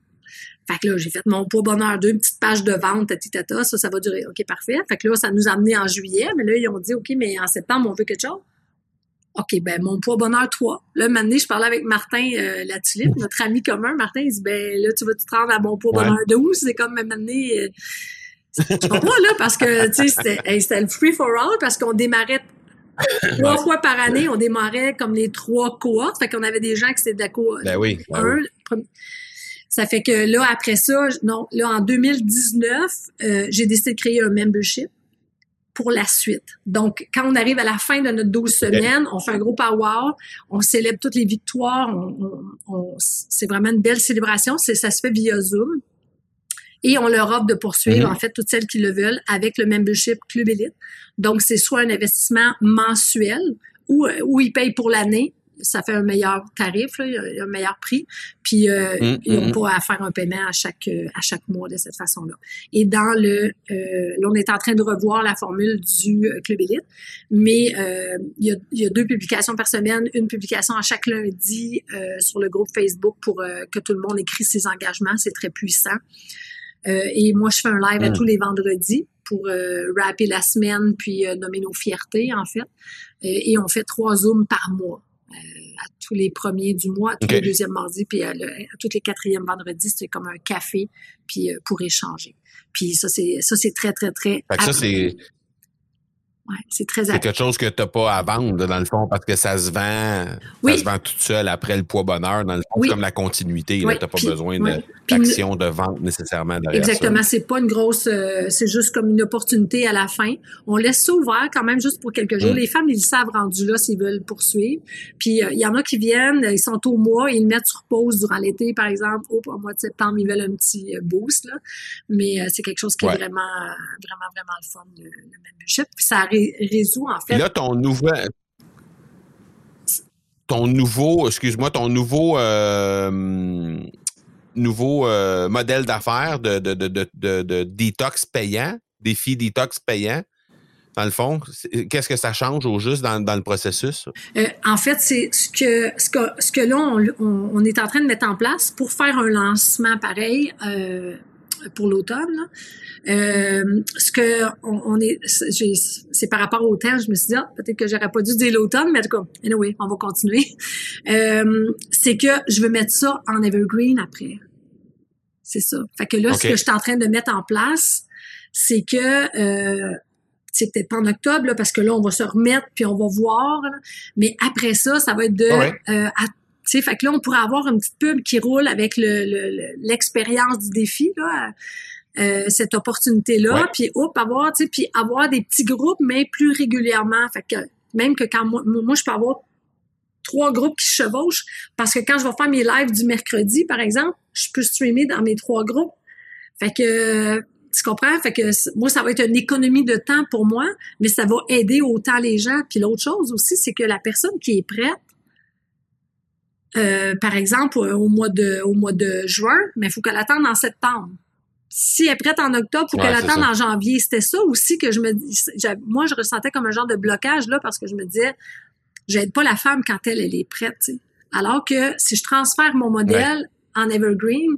Fait que là, j'ai fait mon poids bonheur 2, une petite page de vente, tata, ça, ça va durer. OK, parfait. Fait que là, ça nous a amené en juillet, mais là, ils ont dit, OK, mais en septembre, on veut quelque chose. OK, ben mon poids bonheur 3. Là, maintenant, je parlais avec Martin euh, La Tulipe, notre ami commun. Martin, il dit, ben là, tu vas te rendre à mon poids bonheur 12. C'est comme maintenant... Euh, je comprends, là, parce que, tu sais, c'était le free for all, parce qu'on démarrait trois fois par année, on démarrait comme les trois cohortes. Fait qu'on avait des gens qui étaient d'accord. Ben oui. Ben ça fait que là, après ça, non, là, en 2019, euh, j'ai décidé de créer un membership pour la suite. Donc, quand on arrive à la fin de notre 12 semaines, on fait un gros power, on célèbre toutes les victoires, on, c'est vraiment une belle célébration. C'est, ça se fait via Zoom. Et on leur offre de poursuivre, mm-hmm. en fait, toutes celles qui le veulent avec le membership Club Elite. Donc, c'est soit un investissement mensuel ou, ou ils payent pour l'année ça fait un meilleur tarif, un meilleur prix. Puis euh, mm, ils mm, mm. pas à faire un paiement à chaque à chaque mois de cette façon-là. Et dans le là, on est en train de revoir la formule du Club Elite, mais il y, a, il, y a, deux publications par semaine, une publication à chaque lundi sur le groupe Facebook pour que tout le monde écrit ses engagements. C'est très puissant. et moi, je fais un live à tous les vendredis pour euh, rapper la semaine puis euh, nommer nos fiertés, en fait. Et, on fait trois Zooms par mois. Euh, à tous les premiers du mois, à tous les deuxièmes mardis, puis à, tous les quatrièmes vendredis, c'est comme un café, puis pour échanger. Puis ça, c'est ça, c'est très, très, très. Fait que ça, c'est Ouais, c'est très C'est quelque chose que tu n'as pas à vendre, dans le fond, parce que ça se vend, ça se vend tout seul après le poids bonheur. Dans le fond, c'est comme la continuité. tu n'as pas besoin d'action de, vente nécessairement derrière Exactement. C'est pas une grosse, euh, c'est juste comme une opportunité à la fin. On laisse ça ouvert quand même juste pour quelques jours. Mm. Les femmes, ils savent rendu là s'ils veulent poursuivre. Puis euh, il y en a qui viennent, ils sont au mois, ils mettent sur pause durant l'été, par exemple. Au mois de septembre, ils veulent un petit euh, boost, là. Mais c'est quelque chose qui est vraiment, vraiment, vraiment le fun, le, le membership. Puis ça arrive résout, en fait. là, ton nouveau. Ton nouveau, excuse-moi, ton nouveau. Euh, nouveau euh, modèle d'affaires de, de, de, de, détox payant, défi détox payant, dans le fond, qu'est-ce que ça change au juste dans, dans le processus? Euh, en fait, c'est ce que, ce que, ce que là, on, on, est en train de mettre en place pour faire un lancement pareil pour l'automne. Euh, ce que on, est, c'est par rapport au temps, je me suis dit, ah, peut-être que j'aurais pas dû dire l'automne, mais en tout cas, anyway, on va continuer. Euh, c'est que je veux mettre ça en evergreen après. C'est ça. Fait que là, ce que je suis en train de mettre en place, c'est que euh, c'est peut-être pas en octobre, là, parce que là, on va se remettre, puis on va voir. mais après ça, ça va être de ah euh, sais, fait que là, on pourrait avoir une petite pub qui roule avec l'expérience le, du défi, là, euh, cette opportunité-là, puis hop, avoir, tu sais, puis avoir des petits groupes, mais plus régulièrement. Fait que même que quand moi, moi je peux avoir trois groupes qui se chevauchent, parce que quand je vais faire mes lives du mercredi, par exemple, je peux streamer dans mes trois groupes. Fait que tu comprends? Fait que moi, ça va être une économie de temps pour moi, mais ça va aider autant les gens. Puis l'autre chose aussi, c'est que la personne qui est prête, euh, par exemple, au mois de, au mois de juin, mais il faut qu'elle attende en septembre. Si elle est prête en octobre, il faut qu'elle attende en janvier. C'était ça aussi que je me dis. Moi, je ressentais comme un genre de blocage là parce que je me disais, j'aide pas la femme quand elle, elle est prête. Alors que si je transfère mon modèle en evergreen,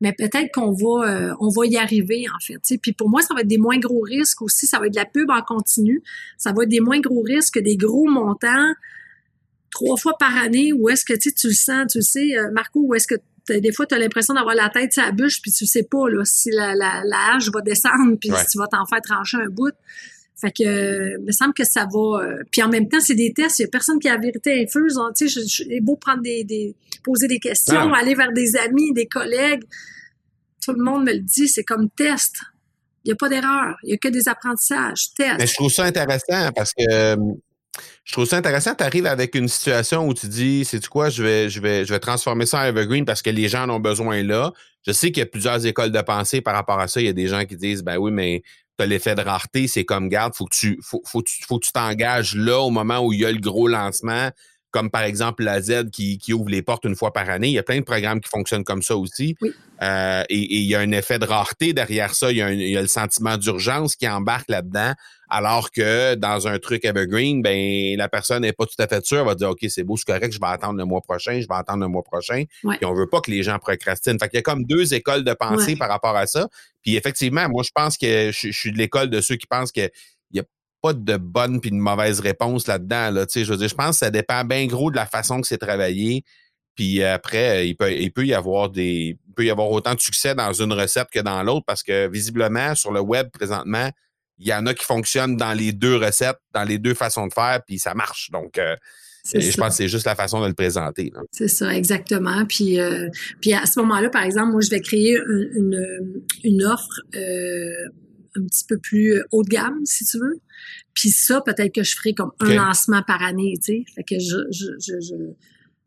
mais peut-être qu'on va euh, on va y arriver en fait. Puis pour moi, ça va être des moins gros risques aussi. Ça va être de la pub en continu. Ça va être des moins gros risques que des gros montants trois fois par année où est-ce que tu le sens, tu sais, euh, Marco, où est-ce que des fois, tu as l'impression d'avoir la tête sur la bûche, puis tu sais pas là, si la, la, la hache va descendre, puis si tu vas t'en faire trancher un bout. Fait que, euh, il me semble que ça va. Euh, puis en même temps, c'est des tests. Il y a personne qui a la vérité infuse. Hein, tu sais, c'est beau prendre des, des, poser des questions, aller vers des amis, des collègues. Tout le monde me le dit. C'est comme test. Il n'y a pas d'erreur. Il n'y a que des apprentissages. Test. Mais je trouve ça intéressant parce que je trouve ça intéressant. Tu arrives avec une situation où tu dis, c'est quoi, je vais, je vais, je vais transformer ça en evergreen parce que les gens en ont besoin là. Je sais qu'il y a plusieurs écoles de pensée par rapport à ça. Il y a des gens qui disent, ben oui, mais tu as l'effet de rareté, c'est comme garde, faut faut, faut, faut que tu t'engages là au moment où il y a le gros lancement comme par exemple la Z qui, qui, ouvre les portes une fois par année. Il y a plein de programmes qui fonctionnent comme ça aussi. Euh, et, il y a un effet de rareté derrière ça. Il y a, il y a le sentiment d'urgence qui embarque là-dedans. Alors que dans un truc evergreen, ben la personne n'est pas tout à fait sûre, elle va dire OK, c'est beau, c'est correct, je vais attendre le mois prochain, je vais attendre le mois prochain. Et on veut pas que les gens procrastinent. Fait qu'il y a comme deux écoles de pensée par rapport à ça. Puis effectivement, moi je pense que je, je suis de l'école de ceux qui pensent que pas de bonne puis de mauvaise réponse là-dedans. Là, je veux dire, je pense que ça dépend bien gros de la façon que c'est travaillé. Puis après, il peut, il peut y avoir des. Il peut y avoir autant de succès dans une recette que dans l'autre parce que visiblement, sur le web présentement, il y en a qui fonctionnent dans les deux recettes, dans les deux façons de faire, puis ça marche. Donc, euh, je pense que c'est juste la façon de le présenter. C'est ça, exactement. Puis, euh, puis à ce moment-là, par exemple, moi, je vais créer une, une, offre euh, un petit peu plus haut de gamme, si tu veux. Puis ça, peut-être que je ferai comme un lancement par année, tu sais. Fait que je, je, je, je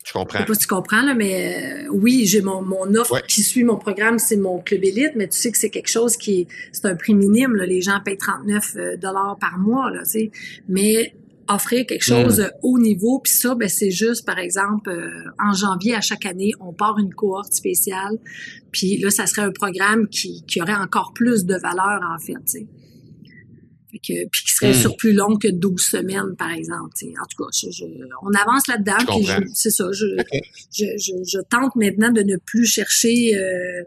je comprends. Je sais pas si tu comprends, là, mais euh, oui, j'ai mon, mon offre qui suit mon programme, c'est mon club élite, mais tu sais que c'est quelque chose qui est, c'est un prix minime, là. Les gens payent 39 euh, dollars par mois, là, tu sais. Mais offrir quelque chose mm. haut niveau. Puis ça, ben, c'est juste, par exemple, euh, en janvier à chaque année, on part une cohorte spéciale. Puis là, ça serait un programme qui, qui aurait encore plus de valeur, en fait. que, puis qui serait mm. sur plus long que 12 semaines, par exemple. sais. En tout cas, je, on avance là-dedans. C'est ça. Je, je, je, tente maintenant de ne plus chercher... Euh,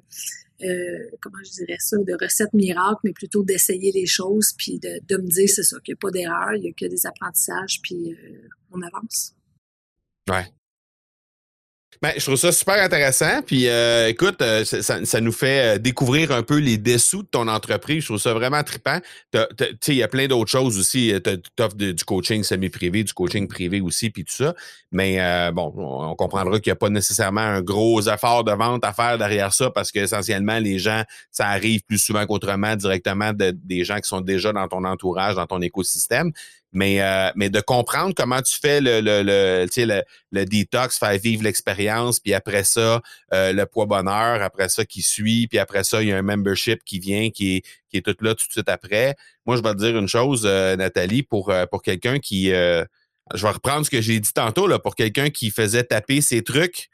euh, comment je dirais ça, de recettes miracles, mais plutôt d'essayer les choses, puis de, de me dire, c'est ça, qu'il n'y a pas d'erreur, il n'y a que des apprentissages, puis euh, on avance. Ouais. Ben, je trouve ça super intéressant. Puis, euh, écoute, euh, ça, ça, nous fait euh, découvrir un peu les dessous de ton entreprise. Je trouve ça vraiment trippant. Il y a plein d'autres choses aussi. Tu offres du coaching semi-privé, du coaching privé aussi, puis tout ça. Mais bon, on comprendra qu'il n'y a pas nécessairement un gros effort de vente à faire derrière ça parce qu'essentiellement, les gens, ça arrive plus souvent qu'autrement directement de, des gens qui sont déjà dans ton entourage, dans ton écosystème mais, euh, mais de comprendre comment tu fais le, le, le, le, le détox, faire vivre l'expérience, puis après ça, euh, le poids bonheur, après ça qui suit, puis après ça, il y a un membership qui vient, qui est, qui est tout là tout de suite après. Moi, je vais te dire une chose, euh, Nathalie, pour, pour quelqu'un qui... je vais reprendre ce que j'ai dit tantôt, là, pour quelqu'un qui faisait taper ses trucs.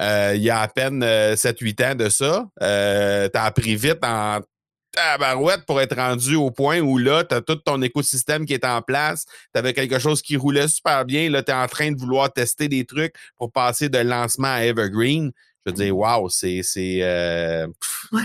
il y a à peine 7-8 ans de ça. Euh, tu as appris vite en tabarouette pour être rendu au point où là, tu as tout ton écosystème qui est en place, tu avais quelque chose qui roulait super bien, là, tu es en train de vouloir tester des trucs pour passer de lancement à Evergreen. Je veux dire, wow, c'est euh,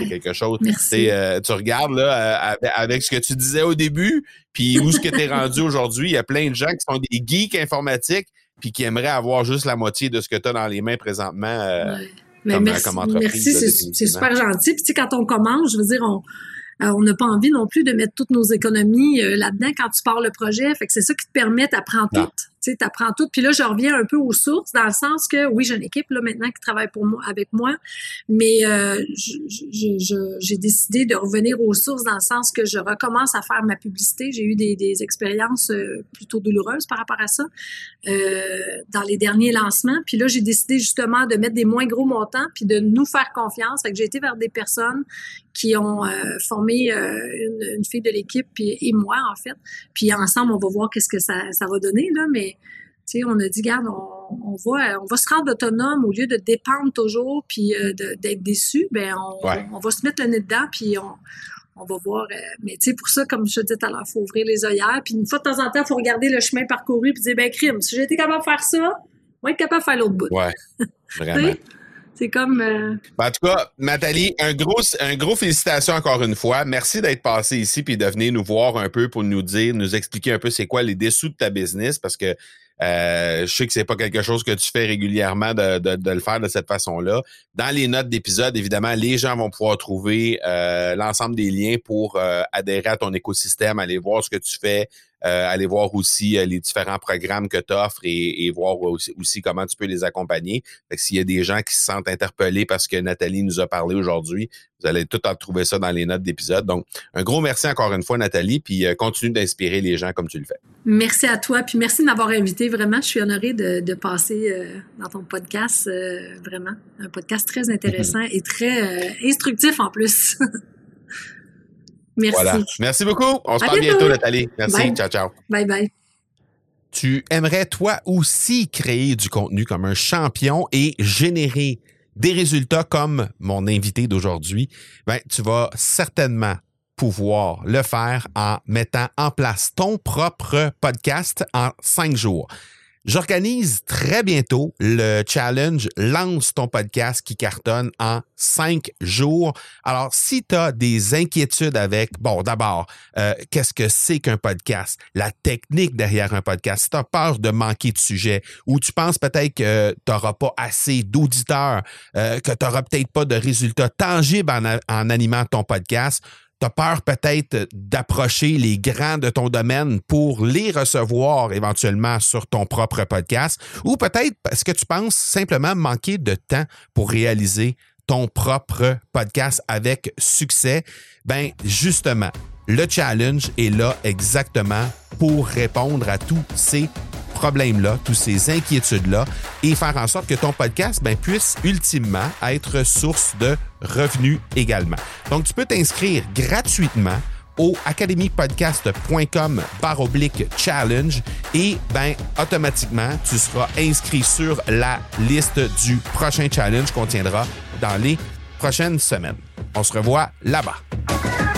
quelque chose. Euh, tu regardes là, euh, avec, ce que tu disais au début, puis où ce que tu es rendu aujourd'hui, il y a plein de gens qui sont des geeks informatiques puis qui aimeraient avoir juste la moitié de ce que tu as dans les mains présentement. Mais merci, merci c'est super gentil. Puis tu sais, quand on commence, je veux dire, on, euh, on n'a pas envie non plus de mettre toutes nos économies euh, là-dedans quand tu pars le projet. Fait que c'est ça qui te permet d'apprendre tout. Tu sais, apprends tout. Puis là, je reviens un peu aux sources, dans le sens que, oui, j'ai une équipe là maintenant qui travaille pour moi, avec moi, mais euh, j'ai décidé de revenir aux sources dans le sens que je recommence à faire ma publicité. J'ai eu des, des expériences euh, plutôt douloureuses par rapport à ça euh, dans les derniers lancements. Puis là, j'ai décidé justement de mettre des moins gros montants puis de nous faire confiance. Fait que j'ai été vers des personnes qui ont euh, formé euh, une, une, fille de l'équipe et moi en fait. Puis ensemble, on va voir qu'est-ce que ça, ça va donner là, mais on a dit, regarde, on, on, va, on va se rendre autonome au lieu de dépendre toujours puis euh, d'être déçu. Ben, on, on, va se mettre le nez dedans puis on, on va voir. Euh, mais tu sais, pour ça, comme je te disais tout à l'heure, il faut ouvrir les œillères. Puis une fois de temps en temps, il faut regarder le chemin parcouru puis dire, ben, crime, si j'étais capable de faire ça, on va être capable de faire l'autre bout. Ouais, vraiment. C'est comme. Euh, ben, en tout cas, Nathalie, un gros, un gros félicitations encore une fois. Merci d'être passé ici puis de venir nous voir un peu pour nous dire, nous expliquer un peu c'est quoi les dessous de ta business parce que euh, je sais que c'est pas quelque chose que tu fais régulièrement de, de, le faire de cette façon-là. Dans les notes d'épisode, évidemment, les gens vont pouvoir trouver euh, l'ensemble des liens pour adhérer à ton écosystème, aller voir ce que tu fais, aller voir aussi euh, les différents programmes que tu offres et, voir aussi, comment tu peux les accompagner. s'il y a des gens qui se sentent interpellés parce que Nathalie nous a parlé aujourd'hui, vous allez tout en trouver ça dans les notes d'épisode. Donc, un gros merci encore une fois, Nathalie, puis euh, continue d'inspirer les gens comme tu le fais. Merci à toi, puis merci de m'avoir invité. Vraiment, je suis honorée de, passer dans ton podcast, vraiment. Un podcast très intéressant et très instructif en plus. Merci. Merci beaucoup. On se parle bientôt, Nathalie. Merci. Ciao, ciao. Bye bye. Tu aimerais toi aussi créer du contenu comme un champion et générer des résultats comme mon invité d'aujourd'hui, ben, tu vas certainement pouvoir le faire en mettant en place ton propre podcast en cinq jours. J'organise très bientôt le challenge Lance ton podcast qui cartonne en cinq jours. Alors, si tu as des inquiétudes avec, bon, d'abord, euh, qu'est-ce que c'est qu'un podcast? La technique derrière un podcast. Si tu as peur de manquer de sujet ou tu penses peut-être que tu n'auras pas assez d'auditeurs, euh, que tu n'auras peut-être pas de résultats tangibles en, en animant ton podcast, tu as peur peut-être d'approcher les grands de ton domaine pour les recevoir éventuellement sur ton propre podcast, ou peut-être parce que tu penses simplement manquer de temps pour réaliser ton propre podcast avec succès, ben justement, le challenge est là exactement pour répondre à tous ces problèmes-là, toutes ces inquiétudes-là et faire en sorte que ton podcast ben, puisse ultimement être source de revenus également. Donc, tu peux t'inscrire gratuitement au academypodcast.com par oblique challenge et ben automatiquement tu seras inscrit sur la liste du prochain challenge qu'on tiendra dans les prochaines semaines. On se revoit là-bas.